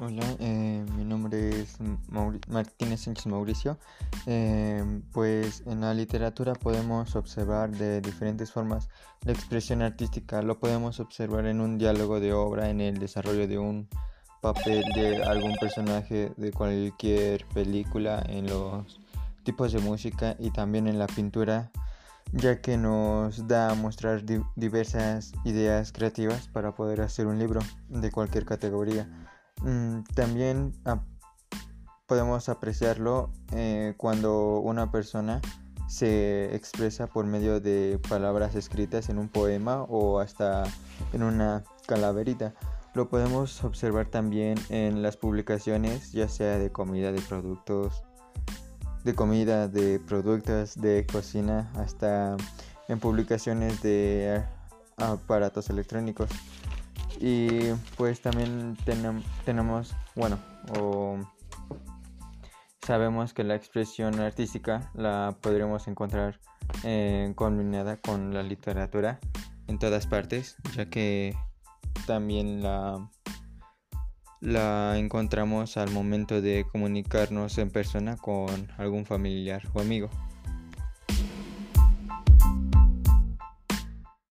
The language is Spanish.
Hola, eh, mi nombre es Martínez Sánchez Mauricio. Eh, pues en la literatura podemos observar de diferentes formas la expresión artística. Lo podemos observar en un diálogo de obra, en el desarrollo de un papel de algún personaje de cualquier película, en los tipos de música y también en la pintura, ya que nos da a mostrar diversas ideas creativas para poder hacer un libro de cualquier categoría. Mm, también podemos apreciarlo eh, cuando una persona se expresa por medio de palabras escritas en un poema o hasta en una calaverita. Lo podemos observar también en las publicaciones, ya sea de comida, de productos, de comida, de productos de cocina, hasta en publicaciones de aparatos electrónicos. Y pues también tenemos, bueno, sabemos que la expresión artística la podremos encontrar eh, combinada con la literatura en todas partes, ya que también la, la encontramos al momento de comunicarnos en persona con algún familiar o amigo.